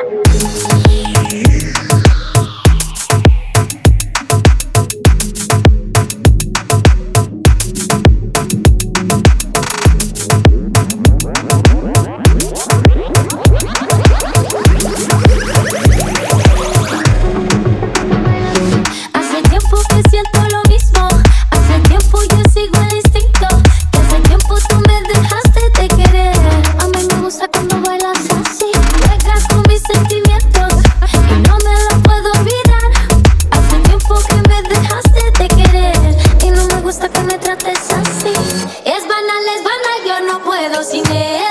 Fuck. Singing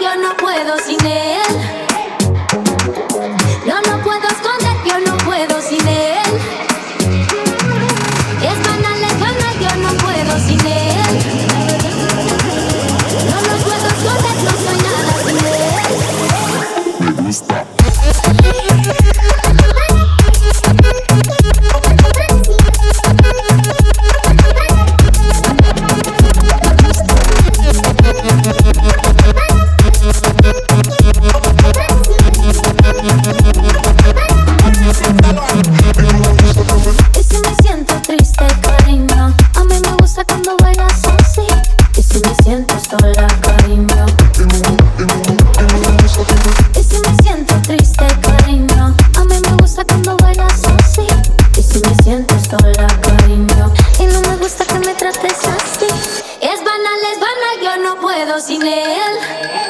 yo no puedo sin él. me siento sola, cariño. Y si me siento triste, cariño. A mí me gusta cuando bailas así. Y si me siento sola, cariño. Y no me gusta que me trates así. Es banal, es banal, yo no puedo sin él.